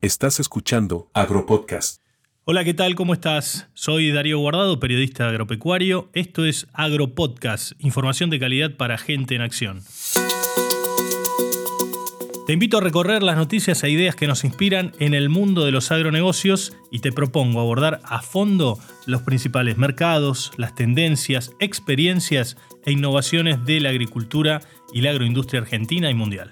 Estás escuchando Agropodcast. Hola, ¿qué tal? ¿Cómo estás? Soy Darío Guardado, periodista agropecuario. Esto es Agropodcast, información de calidad para gente en acción. Te invito a recorrer las noticias e ideas que nos inspiran en el mundo de los agronegocios y te propongo abordar a fondo los principales mercados, las tendencias, experiencias e innovaciones de la agricultura y la agroindustria argentina y mundial.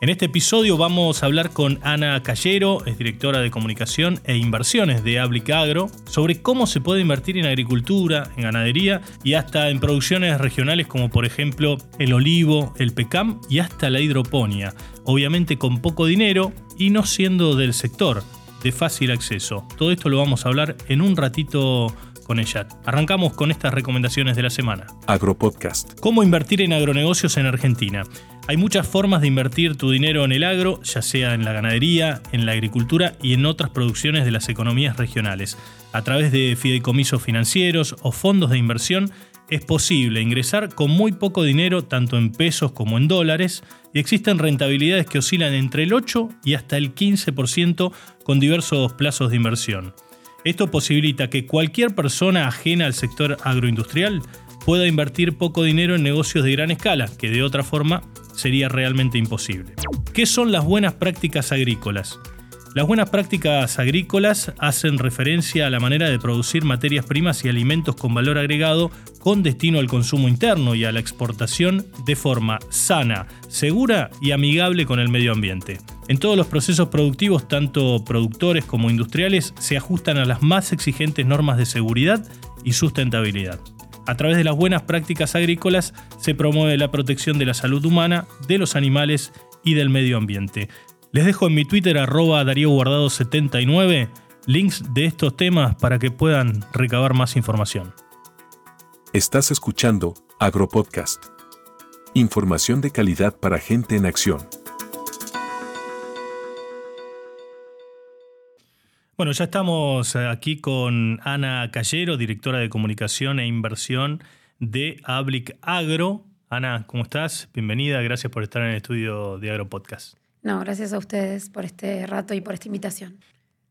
En este episodio vamos a hablar con Ana Callero, es directora de comunicación e inversiones de Ablic Agro, sobre cómo se puede invertir en agricultura, en ganadería y hasta en producciones regionales como por ejemplo el olivo, el pecam y hasta la hidroponía, obviamente con poco dinero y no siendo del sector, de fácil acceso. Todo esto lo vamos a hablar en un ratito con ella. Arrancamos con estas recomendaciones de la semana. Agropodcast. ¿Cómo invertir en agronegocios en Argentina? Hay muchas formas de invertir tu dinero en el agro, ya sea en la ganadería, en la agricultura y en otras producciones de las economías regionales. A través de fideicomisos financieros o fondos de inversión es posible ingresar con muy poco dinero, tanto en pesos como en dólares, y existen rentabilidades que oscilan entre el 8 y hasta el 15% con diversos plazos de inversión. Esto posibilita que cualquier persona ajena al sector agroindustrial pueda invertir poco dinero en negocios de gran escala, que de otra forma sería realmente imposible. ¿Qué son las buenas prácticas agrícolas? Las buenas prácticas agrícolas hacen referencia a la manera de producir materias primas y alimentos con valor agregado con destino al consumo interno y a la exportación de forma sana, segura y amigable con el medio ambiente. En todos los procesos productivos, tanto productores como industriales, se ajustan a las más exigentes normas de seguridad y sustentabilidad. A través de las buenas prácticas agrícolas se promueve la protección de la salud humana, de los animales y del medio ambiente. Les dejo en mi Twitter arroba Darío Guardado 79 links de estos temas para que puedan recabar más información. Estás escuchando Agropodcast. Información de calidad para gente en acción. Bueno, ya estamos aquí con Ana Callero, directora de comunicación e inversión de Ablic Agro. Ana, ¿cómo estás? Bienvenida, gracias por estar en el estudio de Agro Podcast. No, gracias a ustedes por este rato y por esta invitación.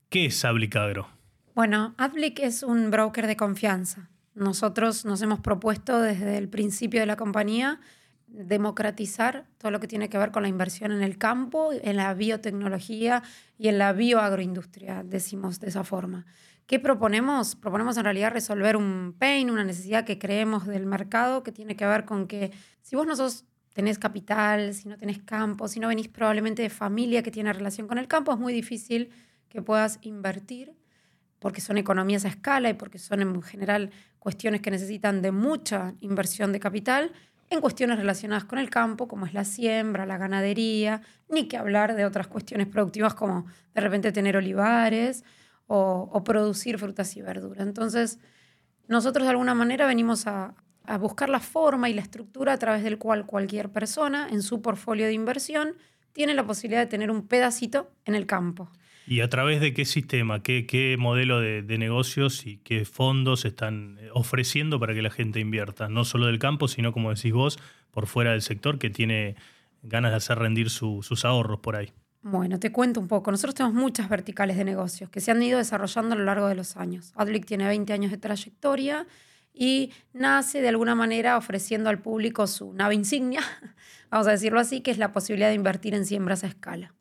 ¿Qué es Ablic Agro? Bueno, Ablic es un broker de confianza. Nosotros nos hemos propuesto desde el principio de la compañía democratizar todo lo que tiene que ver con la inversión en el campo, en la biotecnología y en la bioagroindustria, decimos de esa forma. ¿Qué proponemos? Proponemos en realidad resolver un pain, una necesidad que creemos del mercado que tiene que ver con que si vos no sos, tenés capital, si no tenés campo, si no venís probablemente de familia que tiene relación con el campo, es muy difícil que puedas invertir porque son economías a escala y porque son en general cuestiones que necesitan de mucha inversión de capital en cuestiones relacionadas con el campo, como es la siembra, la ganadería, ni que hablar de otras cuestiones productivas como de repente tener olivares o, producir frutas y verduras. Entonces, nosotros de alguna manera venimos a, a buscar la forma y la estructura a través del cual cualquier persona en su portfolio de inversión tiene la posibilidad de tener un pedacito en el campo. ¿Y a través de qué sistema, qué, modelo de, negocios y qué fondos están eh, ofreciendo para que la gente invierta? No solo del campo, sino, como decís vos, por fuera del sector que tiene ganas de hacer rendir sus ahorros por ahí. Bueno, te cuento un poco. Nosotros tenemos muchas verticales de negocios que se han ido desarrollando a lo largo de los años. Adlic tiene 20 años de trayectoria y nace de alguna manera ofreciendo al público su nave insignia, vamos a decirlo así, que es la posibilidad de invertir en siembras a escala.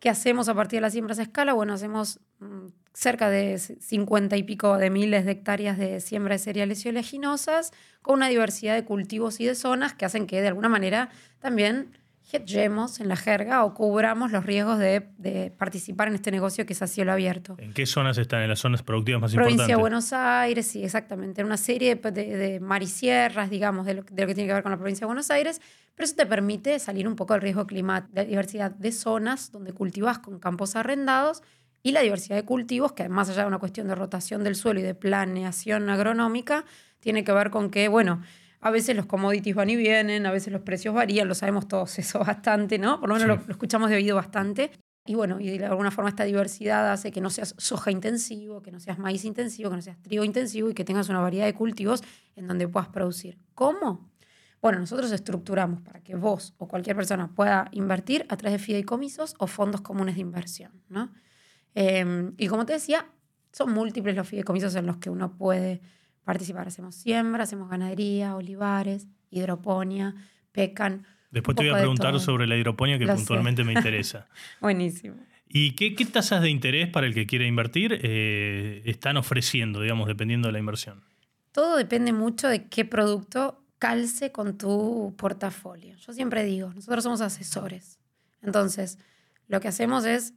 ¿Qué hacemos a partir de las siembras a escala? Bueno, hacemos mm, cerca de 50 y pico de miles de hectáreas de siembra de cereales y oleaginosas con una diversidad de cultivos y de zonas que hacen que de alguna manera también hedgemos en la jerga o cubramos los riesgos de, participar en este negocio que es a cielo abierto. ¿En qué zonas están? ¿En las zonas productivas más importantes? Provincia de Buenos Aires, sí, exactamente. En una serie de, de marisierras, digamos, de lo, de lo, que tiene que ver con la provincia de Buenos Aires, pero eso te permite salir un poco del riesgo climático, de diversidad de zonas donde cultivas con campos arrendados y la diversidad de cultivos, que más allá de una cuestión de rotación del suelo y de planeación agronómica, tiene que ver con que, bueno, a veces los commodities van y vienen, a veces los precios varían, lo sabemos todos eso bastante, ¿no? Por lo menos lo, escuchamos de oído bastante. Y bueno, y de alguna forma esta diversidad hace que no seas soja intensivo, que no seas maíz intensivo, que no seas trigo intensivo y que tengas una variedad de cultivos en donde puedas producir. ¿Cómo? Bueno, nosotros estructuramos para que vos o cualquier persona pueda invertir a través de fideicomisos o fondos comunes de inversión, ¿no? Em, y como te decía, son múltiples los fideicomisos en los que uno puede participar. Hacemos siembra, hacemos ganadería, olivares, hidroponía, pecan. Después te voy a preguntar sobre la hidroponía que puntualmente me interesa. Buenísimo. ¿Y qué, tasas de interés para el que quiere invertir eh, están ofreciendo, digamos, dependiendo de la inversión? Todo depende mucho de qué producto calce con tu portafolio. Yo siempre digo, nosotros somos asesores. Entonces, lo que hacemos es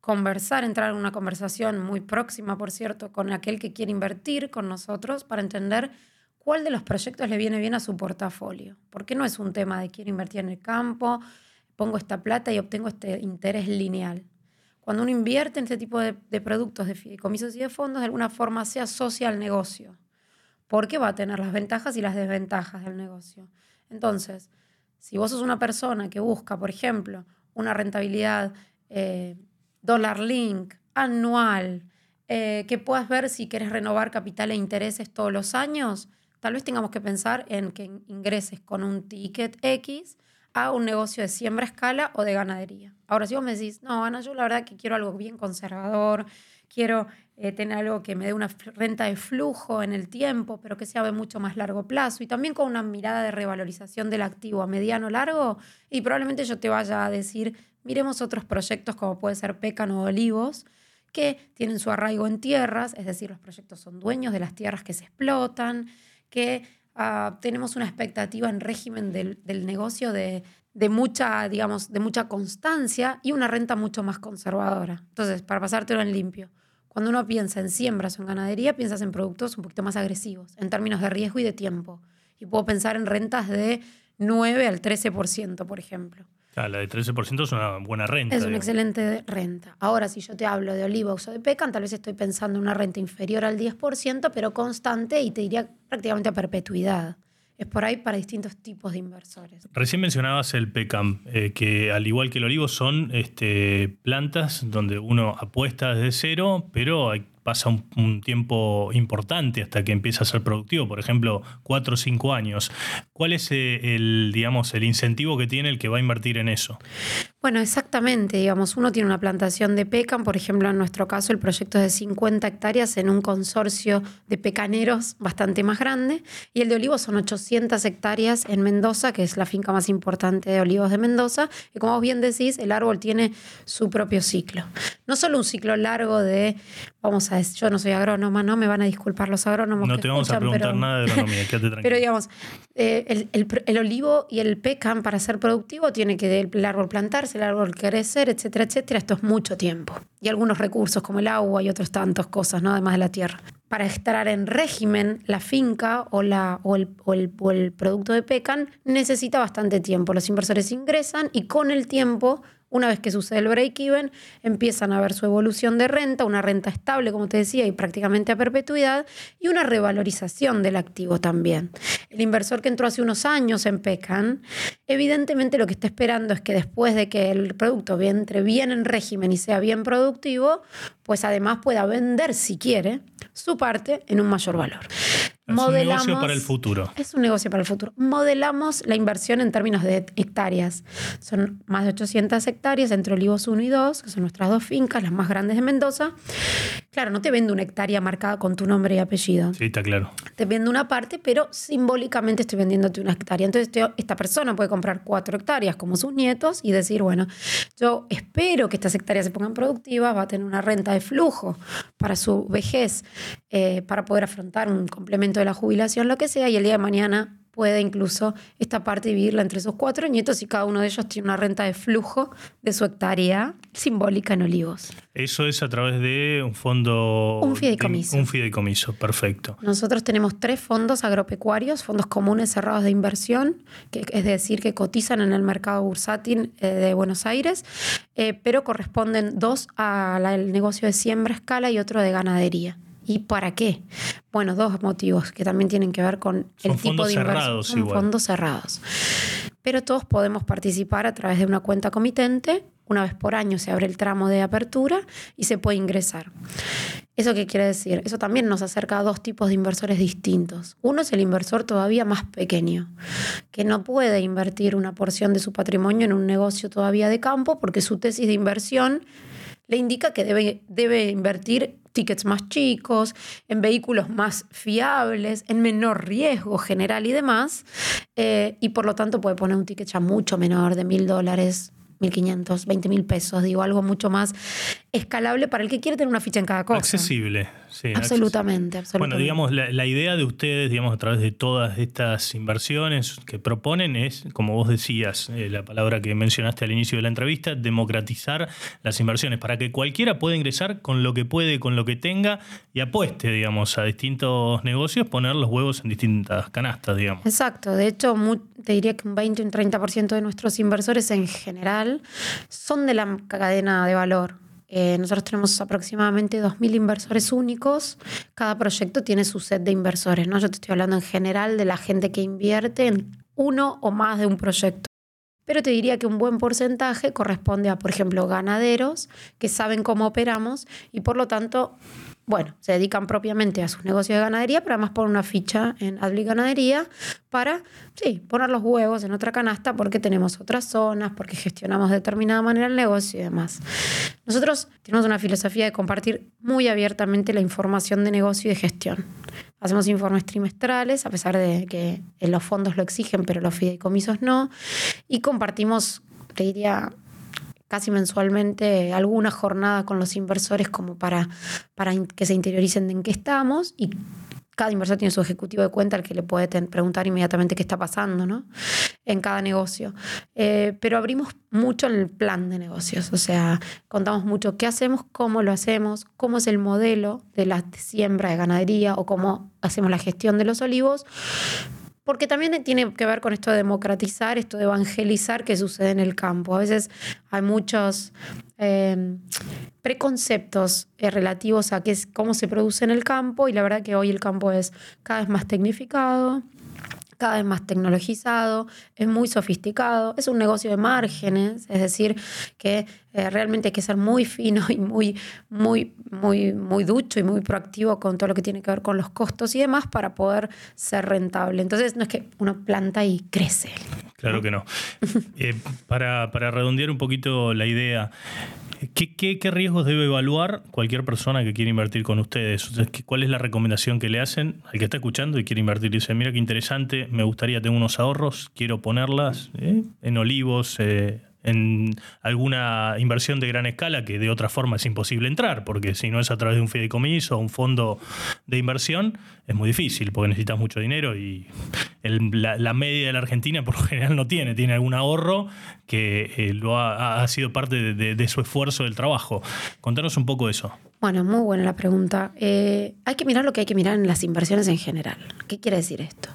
conversar, entrar en una conversación muy próxima, por cierto, con aquel que quiere invertir con nosotros para entender cuál de los proyectos le viene bien a su portafolio. Porque no es un tema de quiero invertir en el campo, pongo esta plata y obtengo este interés lineal. Cuando uno invierte en este tipo de, productos de fideicomisos y de fondos, de alguna forma se asocia al negocio, porque va a tener las ventajas y las desventajas del negocio. Entonces, si vos sos una persona que busca, por ejemplo, una rentabilidad eh, dólar link, anual, eh, que puedas ver si quieres renovar capital e intereses todos los años, tal vez tengamos que pensar en que ingreses con un ticket X a un negocio de siembra a escala o de ganadería. Ahora, si vos me decís, no, Ana, yo la verdad que quiero algo bien conservador, quiero eh, tener algo que me dé una renta de flujo en el tiempo, pero que sea de mucho más largo plazo y también con una mirada de revalorización del activo a mediano largo, y probablemente yo te vaya a decir, miremos otros proyectos como puede ser Pécano o Olivos, que tienen su arraigo en tierras, es decir, los proyectos son dueños de las tierras que se explotan, que ah, tenemos una expectativa en régimen del, negocio de, de, mucha, digamos, de mucha constancia y una renta mucho más conservadora. Entonces, para pasártelo en limpio, cuando uno piensa en siembras o en ganadería, piensas en productos un poquito más agresivos, en términos de riesgo y de tiempo. Y puedo pensar en rentas de 9 al 13%, por ejemplo. Ah, la de 13% es una buena renta. Es una excelente renta. Ahora, si yo te hablo de Olivos o de Pecan, tal vez estoy pensando en una renta inferior al 10%, pero constante y te diría prácticamente a perpetuidad. Es por ahí para distintos tipos de inversores. Recién mencionabas el PECAM, eh, que al igual que el olivo son este, plantas donde uno apuesta desde cero, pero pasa un, tiempo importante hasta que empieza a ser productivo, por ejemplo, cuatro o cinco años. ¿Cuál es eh, el, digamos, el incentivo que tiene el que va a invertir en eso? Bueno, exactamente, digamos, uno tiene una plantación de pecan, por ejemplo, en nuestro caso el proyecto es de 50 hectáreas en un consorcio de pecaneros bastante más grande, y el de olivos son 800 hectáreas en Mendoza, que es la finca más importante de olivos de Mendoza, y como vos bien decís, el árbol tiene su propio ciclo. No solo un ciclo largo de, vamos a decir, yo no soy agrónoma, no me van a disculpar los agrónomos. No te vamos a preguntar nada de agronomía, quédate tranquilo. Pero digamos, eh, el, olivo y el pecan para ser productivo tiene que el árbol plantarse, el árbol crecer, etcétera, etcétera. Esto es mucho tiempo. Y algunos recursos como el agua y otras tantas cosas, ¿no? Además de la tierra. Para estar en régimen, la finca o, la, o, el, o el producto de pecan necesita bastante tiempo. Los inversores ingresan y con el tiempo una vez que sucede el break-even, empiezan a ver su evolución de renta, una renta estable, como te decía, y prácticamente a perpetuidad, y una revalorización del activo también. El inversor que entró hace unos años en PECAN, evidentemente lo que está esperando es que después de que el producto entre bien en régimen y sea bien productivo, pues además pueda vender, si quiere, su parte en un mayor valor. Es un negocio para el futuro. Es un negocio para el futuro. Modelamos la inversión en términos de hectáreas. Son más de 800 hectáreas entre Olivos 1 y 2, que son nuestras dos fincas, las más grandes de Mendoza. Claro, no te vendo una hectárea marcada con tu nombre y apellido. Sí, está claro. Te vendo una parte, pero simbólicamente estoy vendiéndote una hectárea. Entonces, esta persona puede comprar cuatro hectáreas como sus nietos y decir, bueno, yo espero que estas hectáreas se pongan productivas, va a tener una renta de flujo para su vejez, eh, para poder afrontar un complemento de la jubilación, lo que sea, y el día de mañana puede incluso esta parte dividirla entre sus cuatro nietos y cada uno de ellos tiene una renta de flujo de su hectárea simbólica en olivos. Eso es a través de un fondo... Un fideicomiso. Un fideicomiso, perfecto. Nosotros tenemos tres fondos agropecuarios, fondos comunes cerrados de inversión, que es decir, que cotizan en el mercado bursátil eh, de Buenos Aires, eh, pero corresponden dos al negocio de siembra a escala y otro de ganadería. ¿Y para qué? Bueno, dos motivos que también tienen que ver con el tipo de inversión. Son fondos cerrados. Pero todos podemos participar a través de una cuenta comitente. Una vez por año se abre el tramo de apertura y se puede ingresar. ¿Eso qué quiere decir? Eso también nos acerca a dos tipos de inversores distintos. Uno es el inversor todavía más pequeño, que no puede invertir una porción de su patrimonio en un negocio todavía de campo porque su tesis de inversión le indica que debe, debe invertir tickets más chicos, en vehículos más fiables, en menor riesgo general y demás, eh, y por lo tanto puede poner un ticket ya mucho menor de mil dólares, 1.500, 20 mil pesos, digo, algo mucho más escalable para el que quiere tener una ficha en cada cosa. Accesible, sí. Absolutamente, absolutamente. Bueno, digamos, la, idea de ustedes, digamos, a través de todas estas inversiones que proponen es, como vos decías, eh, la palabra que mencionaste al inicio de la entrevista, democratizar las inversiones para que cualquiera pueda ingresar con lo que puede, con lo que tenga y apueste, digamos, a distintos negocios, poner los huevos en distintas canastas, digamos. Exacto. De hecho, te diría que un 20 o un 30% de nuestros inversores en general son de la cadena de valor. Eh, nosotros tenemos aproximadamente 2.000 inversores únicos. Cada proyecto tiene su set de inversores. ¿no? Yo te estoy hablando en general de la gente que invierte en uno o más de un proyecto. Pero te diría que un buen porcentaje corresponde a, por ejemplo, ganaderos que saben cómo operamos y por lo tanto bueno, se dedican propiamente a sus negocios de ganadería, pero además ponen una ficha en Adli Ganadería para, sí, poner los huevos en otra canasta porque tenemos otras zonas, porque gestionamos de determinada manera el negocio y demás. Nosotros tenemos una filosofía de compartir muy abiertamente la información de negocio y de gestión. Hacemos informes trimestrales, a pesar de que los fondos lo exigen, pero los fideicomisos no. Y compartimos, te diría, casi mensualmente alguna jornada con los inversores como para, para que se interioricen en qué estamos y cada inversor tiene su ejecutivo de cuenta al que le puede preguntar inmediatamente qué está pasando ¿no? en cada negocio. Eh, pero abrimos mucho el plan de negocios, o sea, contamos mucho qué hacemos, cómo lo hacemos, cómo es el modelo de la siembra de ganadería o cómo hacemos la gestión de los olivos, porque también tiene que ver con esto de democratizar, esto de evangelizar que sucede en el campo. A veces hay muchos eh, preconceptos eh, relativos a qué es, cómo se produce en el campo y la verdad que hoy el campo es cada vez más tecnificado cada vez más tecnologizado, es muy sofisticado, es un negocio de márgenes, es decir, que eh, realmente hay que ser muy fino y muy, muy, muy, muy ducho y muy proactivo con todo lo que tiene que ver con los costos y demás para poder ser rentable. Entonces, no es que uno planta y crece. Claro que no. Eh, para, para redondear un poquito la idea, ¿Qué, riesgos debe evaluar cualquier persona que quiere invertir con ustedes? ¿Cuál es la recomendación que le hacen al que está escuchando y quiere invertir? Dice, mira qué interesante, me gustaría, tener unos ahorros, quiero ponerlas ¿eh? en olivos, eh, en alguna inversión de gran escala que de otra forma es imposible entrar, porque si no es a través de un fideicomiso o un fondo de inversión, es muy difícil, porque necesitas mucho dinero y la, media de la Argentina por lo general no tiene, tiene algún ahorro que eh, lo ha, sido parte de, su esfuerzo del trabajo. Contanos un poco eso. Bueno, muy buena la pregunta. Eh, hay que mirar lo que hay que mirar en las inversiones en general. ¿Qué quiere decir esto?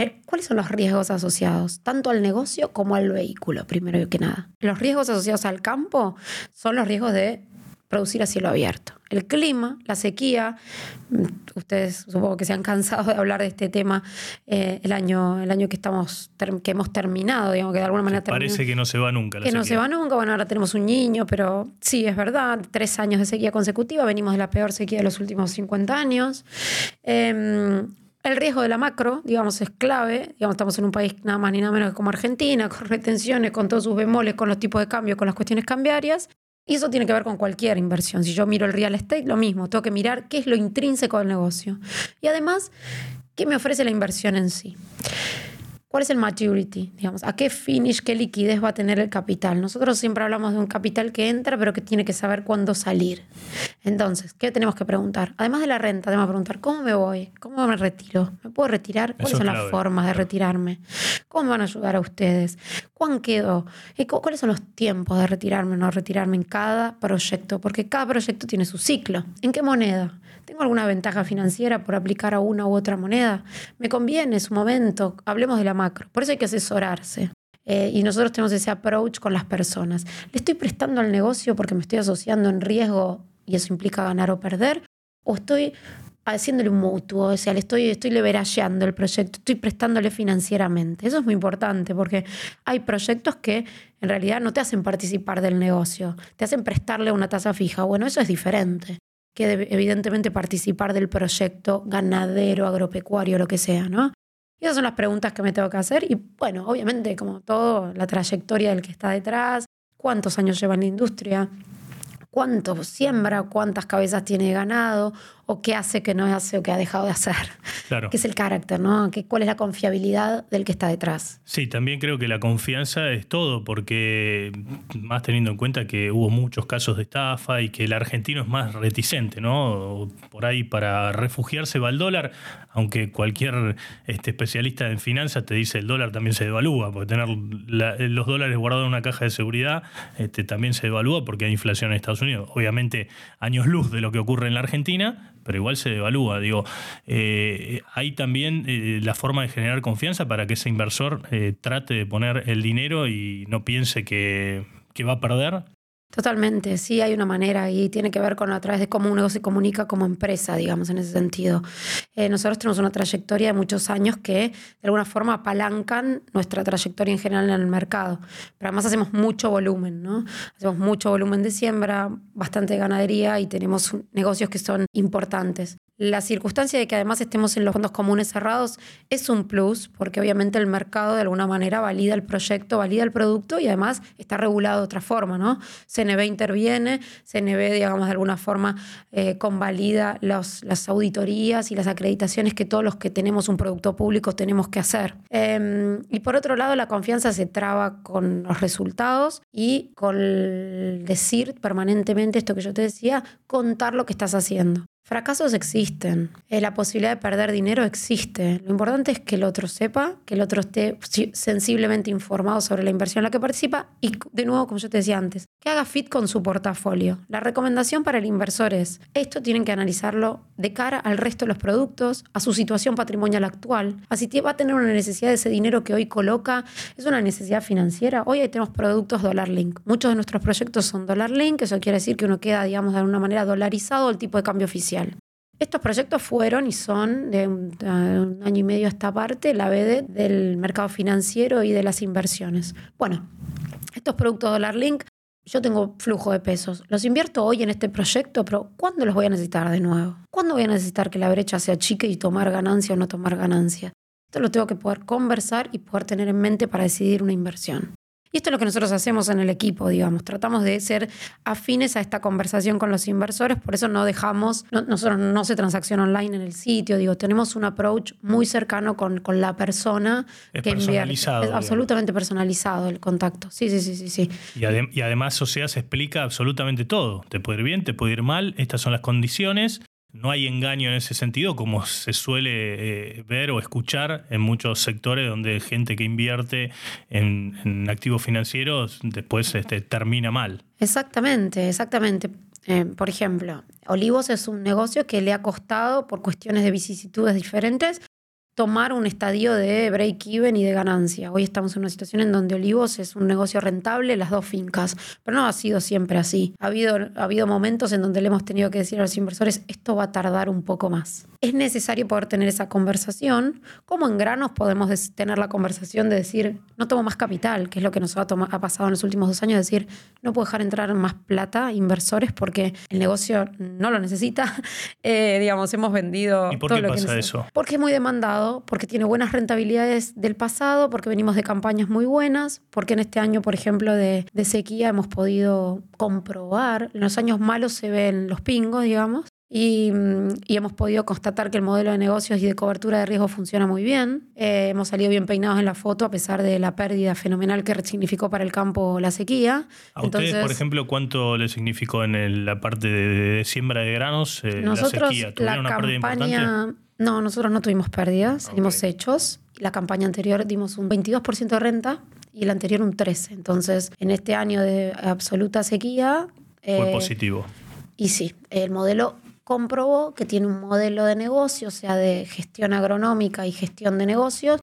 Eh, ¿Cuáles son los riesgos asociados tanto al negocio como al vehículo, primero que nada? Los riesgos asociados al campo son los riesgos de producir a cielo abierto. El clima, la sequía, mm, ustedes supongo que se han cansado de hablar de este tema eh, el, año, el año que, estamos, que hemos terminado, digamos que de alguna manera... Parece que no se va nunca. La que no se va nunca, bueno, ahora tenemos un niño, pero sí, es verdad, tres años de sequía consecutiva, venimos de la peor sequía de los últimos 50 años. Em, el riesgo de la macro, digamos, es clave. Digamos, estamos en un país nada más ni nada menos que como Argentina, con retenciones, con todos sus bemoles, con los tipos de cambio, con las cuestiones cambiarias. Y eso tiene que ver con cualquier inversión. Si yo miro el real estate, lo mismo. Tengo que mirar qué es lo intrínseco del negocio. Y además, qué me ofrece la inversión en sí. ¿Cuál es el maturity? Digamos, ¿a qué finish, qué liquidez va a tener el capital? Nosotros siempre hablamos de un capital que entra, pero que tiene que saber cuándo salir. Entonces, ¿qué tenemos que preguntar? Además de la renta, tenemos que preguntar, ¿cómo me voy? ¿Cómo me retiro? ¿Me puedo retirar? ¿Cuáles son las formas de retirarme? ¿Cómo me van a ayudar a ustedes? ¿Cuán quedo? ¿Cuáles son los tiempos de retirarme o no retirarme en cada proyecto? Porque cada proyecto tiene su ciclo. ¿En qué moneda? ¿Tengo alguna ventaja financiera por aplicar a una u otra moneda? ¿Me conviene su momento? Hablemos de la macro. Por eso hay que asesorarse. Eh, y nosotros tenemos ese approach con las personas. ¿Le estoy prestando al negocio porque me estoy asociando en riesgo y eso implica ganar o perder? ¿O estoy haciéndole un mutuo? O sea, le estoy, estoy el proyecto, estoy prestándole financieramente. Eso es muy importante porque hay proyectos que en realidad no te hacen participar del negocio, te hacen prestarle una tasa fija. Bueno, eso es diferente que evidentemente participar del proyecto ganadero, agropecuario, lo que sea, ¿no? Y esas son las preguntas que me tengo que hacer y bueno, obviamente como todo, la trayectoria del que está detrás, cuántos años lleva en la industria, cuánto siembra, cuántas cabezas tiene ganado, o qué hace que no hace o qué ha dejado de hacer. Claro. ¿Qué es el carácter, no? ¿Cuál es la confiabilidad del que está detrás? Sí, también creo que la confianza es todo, porque más teniendo en cuenta que hubo muchos casos de estafa y que el argentino es más reticente, ¿no? Por ahí para refugiarse va al dólar, aunque cualquier este, especialista en finanzas te dice el dólar también se devalúa, porque tener los dólares guardados en una caja de seguridad este, también se devalúa porque hay inflación en Estados Unidos. Obviamente años luz de lo que ocurre en la Argentina, pero igual se devalúa. Digo, eh, hay también eh, la forma de generar confianza para que ese inversor eh, trate de poner el dinero y no piense que, que va a perder Totalmente, sí hay una manera y tiene que ver con a través de cómo uno se comunica como empresa, digamos, en ese sentido. Eh, nosotros tenemos una trayectoria de muchos años que de alguna forma apalancan nuestra trayectoria en general en el mercado. Pero además hacemos mucho volumen, ¿no? Hacemos mucho volumen de siembra, bastante ganadería y tenemos negocios que son importantes. La circunstancia de que además estemos en los fondos comunes cerrados es un plus, porque obviamente el mercado de alguna manera valida el proyecto, valida el producto y además está regulado de otra forma, ¿no? CNB interviene, CNB, digamos, de alguna forma eh, convalida las auditorías y las acreditaciones que todos los que tenemos un producto público tenemos que hacer. Em, y por otro lado, la confianza se traba con los resultados y con decir permanentemente esto que yo te decía, contar lo que estás haciendo. Fracasos existen, eh, la posibilidad de perder dinero existe. Lo importante es que el otro sepa, que el otro esté sensiblemente informado sobre la inversión en la que participa y, de nuevo, como yo te decía antes, que haga fit con su portafolio. La recomendación para el inversor es, esto tienen que analizarlo de cara al resto de los productos, a su situación patrimonial actual, así va a tener una necesidad de ese dinero que hoy coloca, es una necesidad financiera. Hoy tenemos productos dólar link. Muchos de nuestros proyectos son dólar link, eso quiere decir que uno queda, digamos, de alguna manera dolarizado el tipo de cambio oficial. Estos proyectos fueron y son de un, año y medio a esta parte la BD del mercado financiero y de las inversiones. Bueno, estos productos Dollar Link, yo tengo flujo de pesos. Los invierto hoy en este proyecto, pero ¿cuándo los voy a necesitar de nuevo? ¿Cuándo voy a necesitar que la brecha sea chica y tomar ganancia o no tomar ganancia? Esto lo tengo que poder conversar y poder tener en mente para decidir una inversión. Y esto es lo que nosotros hacemos en el equipo, digamos. Tratamos de ser afines a esta conversación con los inversores, por eso no dejamos, nosotros no se transacción online en el sitio, digo, tenemos un approach muy cercano con, con la persona es que personalizado, Es absolutamente personalizado el contacto. Sí, sí, sí, sí. sí. Y, y además, o sea, se explica absolutamente todo. Te puede ir bien, te puede ir mal, estas son las condiciones no hay engaño en ese sentido, como se suele eh, ver o escuchar en muchos sectores donde gente que invierte en, activos financieros después este, termina mal. Exactamente, exactamente. Eh, por ejemplo, Olivos es un negocio que le ha costado, por cuestiones de vicisitudes diferentes, tomar un estadio de break-even y de ganancia. Hoy estamos en una situación en donde Olivos es un negocio rentable, las dos fincas, pero no ha sido siempre así. Ha habido, ha habido momentos en donde le hemos tenido que decir a los inversores, esto va a tardar un poco más. Es necesario poder tener esa conversación. Como en granos podemos tener la conversación de decir, no tomo más capital, que es lo que nos ha, ha pasado en los últimos dos años, decir, no puedo dejar entrar más plata, inversores, porque el negocio no lo necesita. Eh, digamos, hemos vendido... ¿Y por qué pasa eso? Porque es muy demandado porque tiene buenas rentabilidades del pasado, porque venimos de campañas muy buenas, porque en este año, por ejemplo, de, sequía hemos podido comprobar, en los años malos se ven los pingos, digamos, y, hemos podido constatar que el modelo de negocios y de cobertura de riesgo funciona muy bien. Eh, hemos salido bien peinados en la foto a pesar de la pérdida fenomenal que significó para el campo la sequía. ¿A ustedes, por ejemplo, cuánto le significó en la parte de, siembra de granos eh, la sequía? ¿Tuvieron una pérdida importante? No, nosotros no tuvimos pérdidas, dimos hechos. La campaña anterior dimos un 22% de renta y la anterior un 13%. Entonces, en este año de absoluta sequía... Fue eh, positivo. Y sí, el modelo comprobó que tiene un modelo de negocio, o sea, de gestión agronómica y gestión de negocios,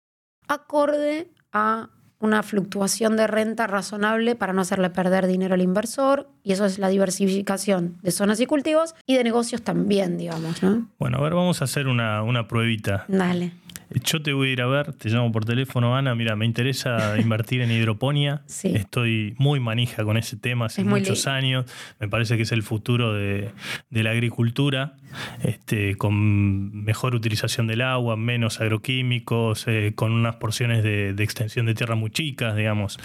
acorde a una fluctuación de renta razonable para no hacerle perder dinero al inversor, y eso es la diversificación de zonas y cultivos y de negocios también, digamos, ¿no? Bueno, a ver, vamos a hacer una, una pruebita. Dale. Yo te voy a ir a ver, te llamo por teléfono, Ana. Mira, me interesa invertir en hidroponía. Sí. Estoy muy manija con ese tema hace muchos años. Me parece que es el futuro de, la agricultura, este, con mejor utilización del agua, menos agroquímicos, eh, con unas porciones de, extensión de tierra muy chicas, digamos.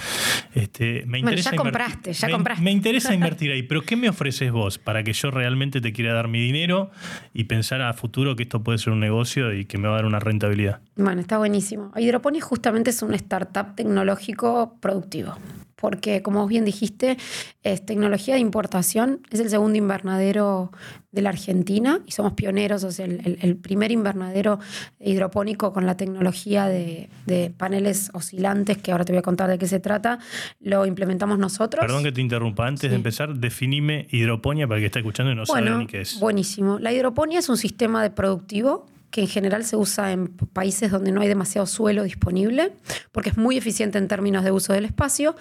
Este, me interesa ya compraste, ya me, compraste. Me interesa invertir ahí. Pero ¿qué me ofreces vos para que yo realmente te quiera dar mi dinero y pensar a futuro que esto puede ser un negocio y que me va a dar una rentabilidad? Bueno, está buenísimo. Hidroponía justamente es un startup tecnológico productivo porque como vos bien dijiste, es tecnología de importación, es el segundo invernadero de la Argentina y somos pioneros, o sea, el, primer invernadero hidropónico con la tecnología de, paneles oscilantes, que ahora te voy a contar de qué se trata, lo implementamos nosotros. Perdón que te interrumpa, antes de empezar, definime hidroponía para que está escuchando y no sabe ni qué es. Buenísimo. La hidroponía es un sistema de productivo que en general se usa en países donde no hay demasiado suelo disponible, porque es muy eficiente en términos de uso del espacio.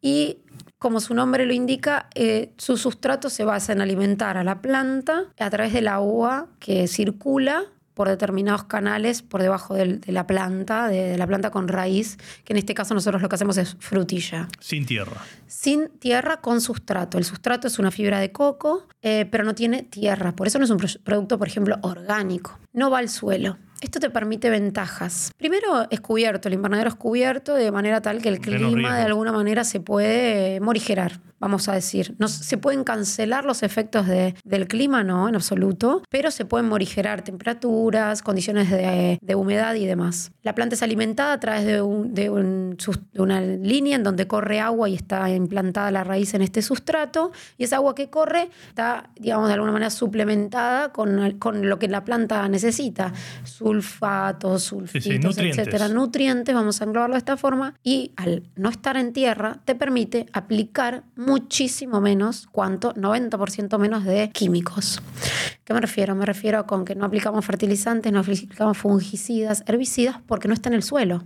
Y como su nombre lo indica, eh, su sustrato se basa en alimentar a la planta a través del agua que circula por determinados canales por debajo de la planta, de, la planta con raíz, que en este caso nosotros lo que hacemos es frutilla. Sin tierra. Sin tierra con sustrato. El sustrato es una fibra de coco, eh, pero no tiene tierra. Por eso no es un producto, por ejemplo, orgánico. No va al suelo. Esto te permite ventajas. Primero es cubierto, el invernadero es cubierto de manera tal que el clima de alguna manera se puede morigerar, vamos a decir. No, se pueden cancelar los efectos del clima, no, en absoluto, pero se pueden morigerar temperaturas, condiciones de, humedad y demás. La planta es alimentada a través de, una línea en donde corre agua y está implantada la raíz en este sustrato, y esa agua que corre está, digamos, de alguna manera suplementada con, con lo que la planta necesita sulfatos, sulfitos, etcétera, nutrientes, vamos a englobarlo de esta forma, y al no estar en tierra te permite aplicar muchísimo menos, ¿cuánto? 90% menos de químicos. ¿Qué me refiero? Me refiero con que no aplicamos fertilizantes, no aplicamos fungicidas, herbicidas, porque no está en el suelo.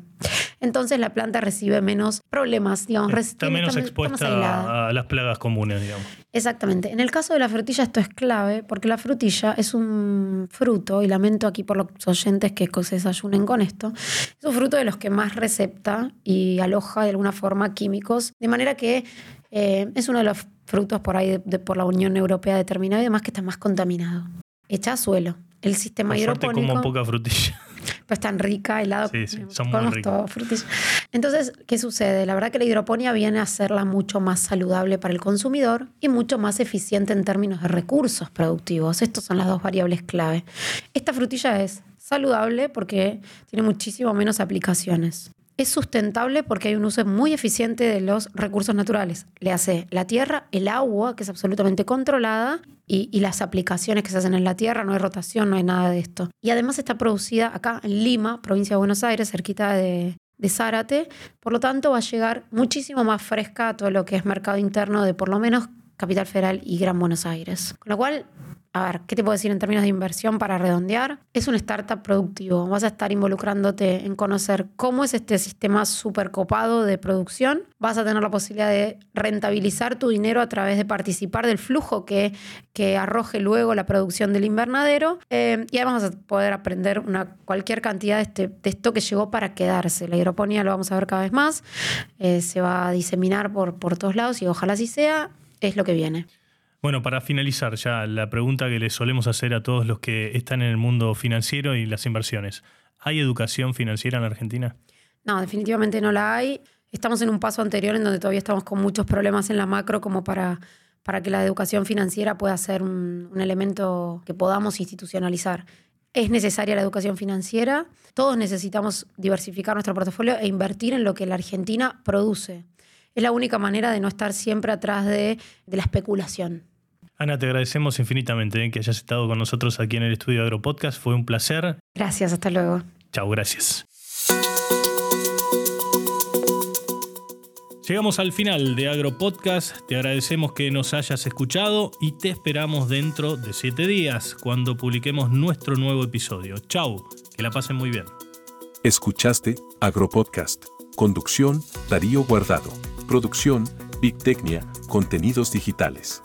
Entonces la planta recibe menos problemas, digamos. Está menos expuesta a las plagas comunes, digamos. Exactamente. En el caso de la frutilla esto es clave porque la frutilla es un fruto, y lamento aquí por los oyentes que se desayunen con esto, es un fruto de los que más recepta y aloja de alguna forma químicos, de manera que eh, es uno de los frutos por ahí de, por la Unión Europea determinado y además que está más contaminado. Echa a suelo. El sistema por hidropónico. como poca frutilla. Pues tan rica, helado. Sí, sí, son muy ricos. Entonces, ¿qué sucede? La verdad que la hidroponía viene a hacerla mucho más saludable para el consumidor y mucho más eficiente en términos de recursos productivos. Estas son las dos variables clave. Esta frutilla es saludable porque tiene muchísimo menos aplicaciones es sustentable porque hay un uso muy eficiente de los recursos naturales. Le hace la tierra, el agua, que es absolutamente controlada, y, las aplicaciones que se hacen en la tierra, no hay rotación, no hay nada de esto. Y además está producida acá en Lima, provincia de Buenos Aires, cerquita de, de Zárate, por lo tanto va a llegar muchísimo más fresca a todo lo que es mercado interno de por lo menos Capital Federal y Gran Buenos Aires. Con lo cual a ver, ¿qué te puedo decir en términos de inversión para redondear? Es un startup productivo. Vas a estar involucrándote en conocer cómo es este sistema súper copado de producción. Vas a tener la posibilidad de rentabilizar tu dinero a través de participar del flujo que, que arroje luego la producción del invernadero. Eh, y además vas a poder aprender una, cualquier cantidad de, este, de esto que llegó para quedarse. La hidroponía lo vamos a ver cada vez más. Eh, se va a diseminar por, por todos lados y ojalá así sea. Es lo que viene. Bueno, para finalizar ya, la pregunta que le solemos hacer a todos los que están en el mundo financiero y las inversiones. ¿Hay educación financiera en la Argentina? No, definitivamente no la hay. Estamos en un paso anterior en donde todavía estamos con muchos problemas en la macro como para, para que la educación financiera pueda ser un, un elemento que podamos institucionalizar. Es necesaria la educación financiera. Todos necesitamos diversificar nuestro portafolio e invertir en lo que la Argentina produce. Es la única manera de no estar siempre atrás de, de la especulación. Ana, te agradecemos infinitamente eh, que hayas estado con nosotros aquí en el estudio Agropodcast. Fue un placer. Gracias, hasta luego. Chao, gracias. Llegamos al final de Agropodcast. Te agradecemos que nos hayas escuchado y te esperamos dentro de siete días cuando publiquemos nuestro nuevo episodio. Chau, que la pasen muy bien. Escuchaste Agropodcast. Conducción, Darío Guardado. Producción, Big Tecnia, Contenidos Digitales.